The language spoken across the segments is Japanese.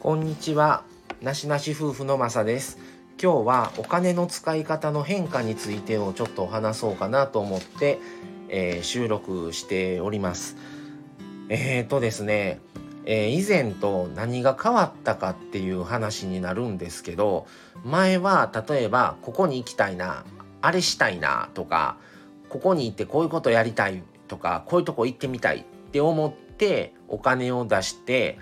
こんにちは。なしなし夫婦のまさです。今日はお金の使い方の変化についてをちょっと話そうかなと思って、えー、収録しております。えーとですね、えー、以前と何が変わったかっていう話になるんですけど前は例えばここに行きたいなあれしたいなとかここに行ってこういうことやりたいとかこういうとこ行ってみたいって思ってお金を出して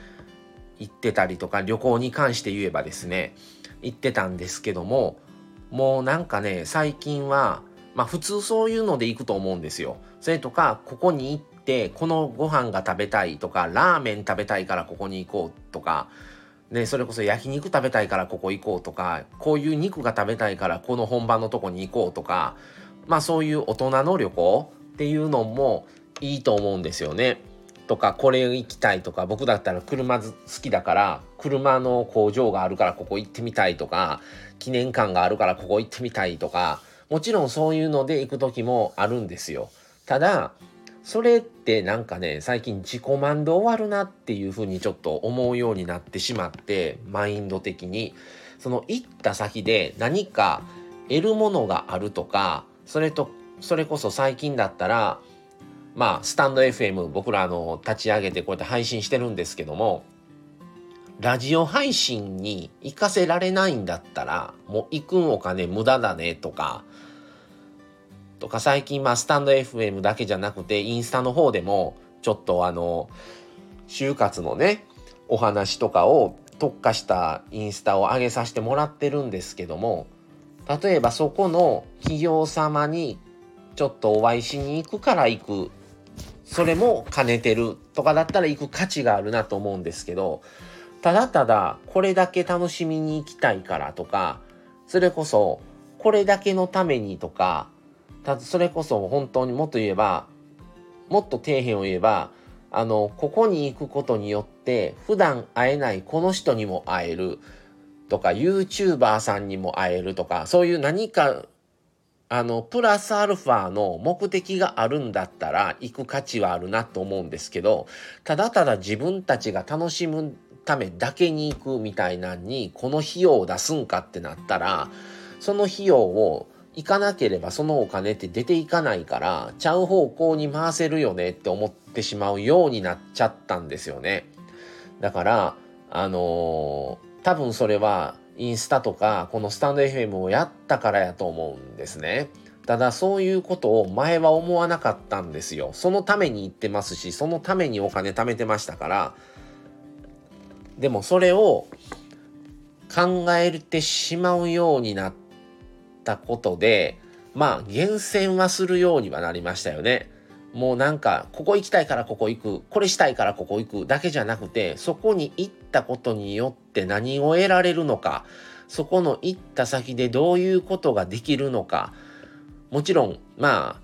行ってたりとか旅行に関して言えばですね行ってたんですけどももうなんかね最近はまあ普通そういうので行くと思うんですよ。それとかここに行ってこのご飯が食べたいとかラーメン食べたいからここに行こうとかね、それこそ焼肉食べたいからここ行こうとかこういう肉が食べたいからこの本番のとこに行こうとかまあそういう大人の旅行っていうのもいいと思うんですよね。とかこれ行きたいとか僕だったら車好きだから車の工場があるからここ行ってみたいとか記念館があるからここ行ってみたいとかもちろんそういうので行く時もあるんですよ。ただそれってなんかね最近自己満で終わるなっていうふうにちょっと思うようになってしまってマインド的にその行った先で何か得るものがあるとかそれとそれこそ最近だったらまあ、スタンド FM 僕らの立ち上げてこうやって配信してるんですけども、ラジオ配信に行かせられないんだったら、もう行くんお金無駄だねとか、とか最近まあスタンド FM だけじゃなくてインスタの方でもちょっとあの就活のねお話とかを特化したインスタを上げさせてもらってるんですけども例えばそこの企業様にちょっとお会いしに行くから行くそれも兼ねてるとかだったら行く価値があるなと思うんですけどただただこれだけ楽しみに行きたいからとかそれこそこれだけのためにとかたそれこそ本当にもっと言えばもっと底辺を言えばあのここに行くことによって普段会えないこの人にも会えるとか YouTuber さんにも会えるとかそういう何かあの、プラスアルファの目的があるんだったら行く価値はあるなと思うんですけど、ただただ自分たちが楽しむためだけに行くみたいなんに、この費用を出すんかってなったら、その費用を行かなければそのお金って出ていかないから、ちゃう方向に回せるよねって思ってしまうようになっちゃったんですよね。だから、あのー、多分それはインスタとかこのスタンド FM をやったからやと思うんですね。ただそういうことを前は思わなかったんですよ。そのために行ってますし、そのためにお金貯めてましたから。でもそれを考えてしまうようになったことで、まあ厳選はするようにはなりましたよね。もうなんかここ行きたいからここ行くこれしたいからここ行くだけじゃなくてそこに行ったことによって何を得られるのかそこの行った先でどういうことができるのかもちろんま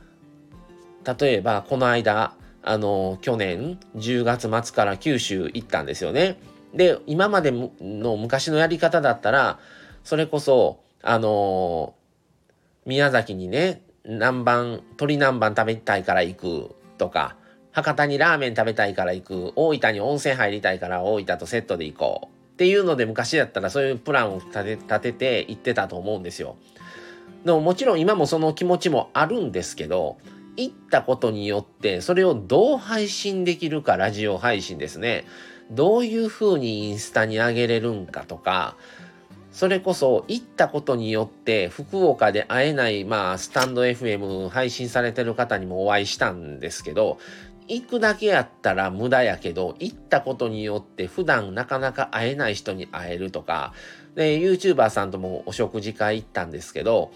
あ例えばこの間あの去年10月末から九州行ったんですよね。で今までの昔のやり方だったらそれこそあの宮崎にね南蛮、鶏南蛮食べたいから行くとか、博多にラーメン食べたいから行く、大分に温泉入りたいから大分とセットで行こうっていうので昔だったらそういうプランを立て立てて行ってたと思うんですよ。でももちろん今もその気持ちもあるんですけど、行ったことによってそれをどう配信できるか、ラジオ配信ですね。どういうふうにインスタに上げれるんかとか、それこそ行ったことによって福岡で会えないまあスタンド FM 配信されてる方にもお会いしたんですけど行くだけやったら無駄やけど行ったことによって普段なかなか会えない人に会えるとかで YouTuber さんともお食事会行ったんですけど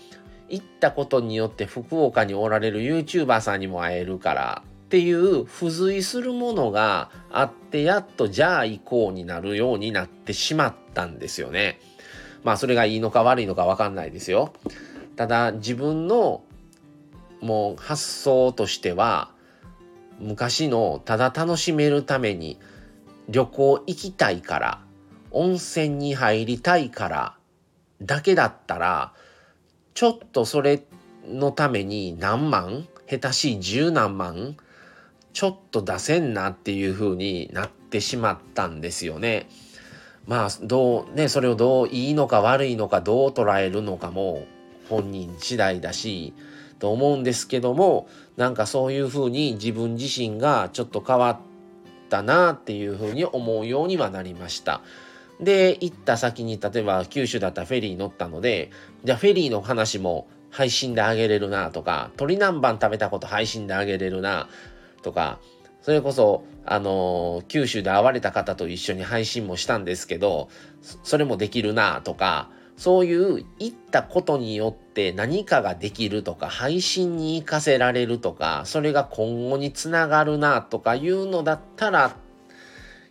行ったことによって福岡におられる YouTuber さんにも会えるからっていう付随するものがあってやっとじゃあ行こうになるようになってしまったんですよね。まあそれがいいのか悪いのかわかんないですよ。ただ自分のもう発想としては昔のただ楽しめるために旅行行きたいから温泉に入りたいからだけだったらちょっとそれのために何万下手しい十何万ちょっと出せんなっていう風になってしまったんですよね。まあどうねそれをどういいのか悪いのかどう捉えるのかも本人次第だしと思うんですけどもなんかそういうふうに自分自身がちょっと変わったなっていうふうに思うようにはなりました。で行った先に例えば九州だったらフェリー乗ったのでじゃあフェリーの話も配信であげれるなとか鶏南蛮食べたこと配信であげれるなとかそれこそあの九州で会われた方と一緒に配信もしたんですけどそれもできるなとかそういう行ったことによって何かができるとか配信に活かせられるとかそれが今後につながるなとかいうのだったら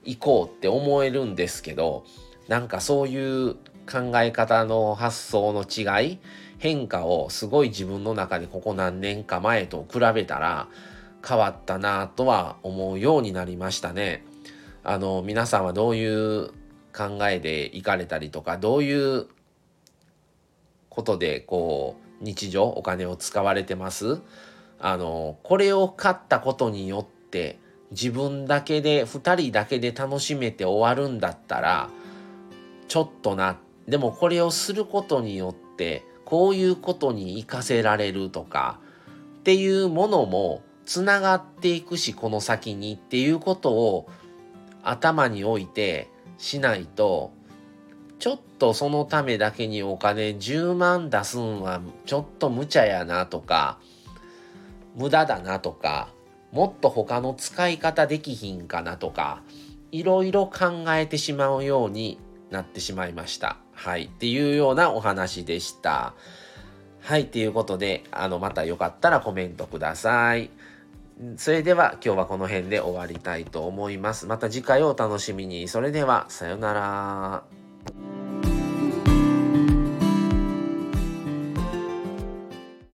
行こうって思えるんですけどなんかそういう考え方の発想の違い変化をすごい自分の中でここ何年か前と比べたら変わったなとは思うようになりましたね。あの皆さんはどういう考えで行かれたりとかどういうことでこう日常お金を使われてます。あのこれを買ったことによって自分だけで2人だけで楽しめて終わるんだったらちょっとなでもこれをすることによってこういうことに活かせられるとかっていうものもつながっていくしこの先にっていうことを頭に置いてしないとちょっとそのためだけにお金10万出すんはちょっと無茶やなとか無駄だなとかもっと他の使い方できひんかなとかいろいろ考えてしまうようになってしまいました。はい。っていうようなお話でした。はい。ということで、あの、またよかったらコメントください。それでは今日はこの辺で終わりたいと思います。また次回をお楽しみに。それでは、さようなら。Thank you.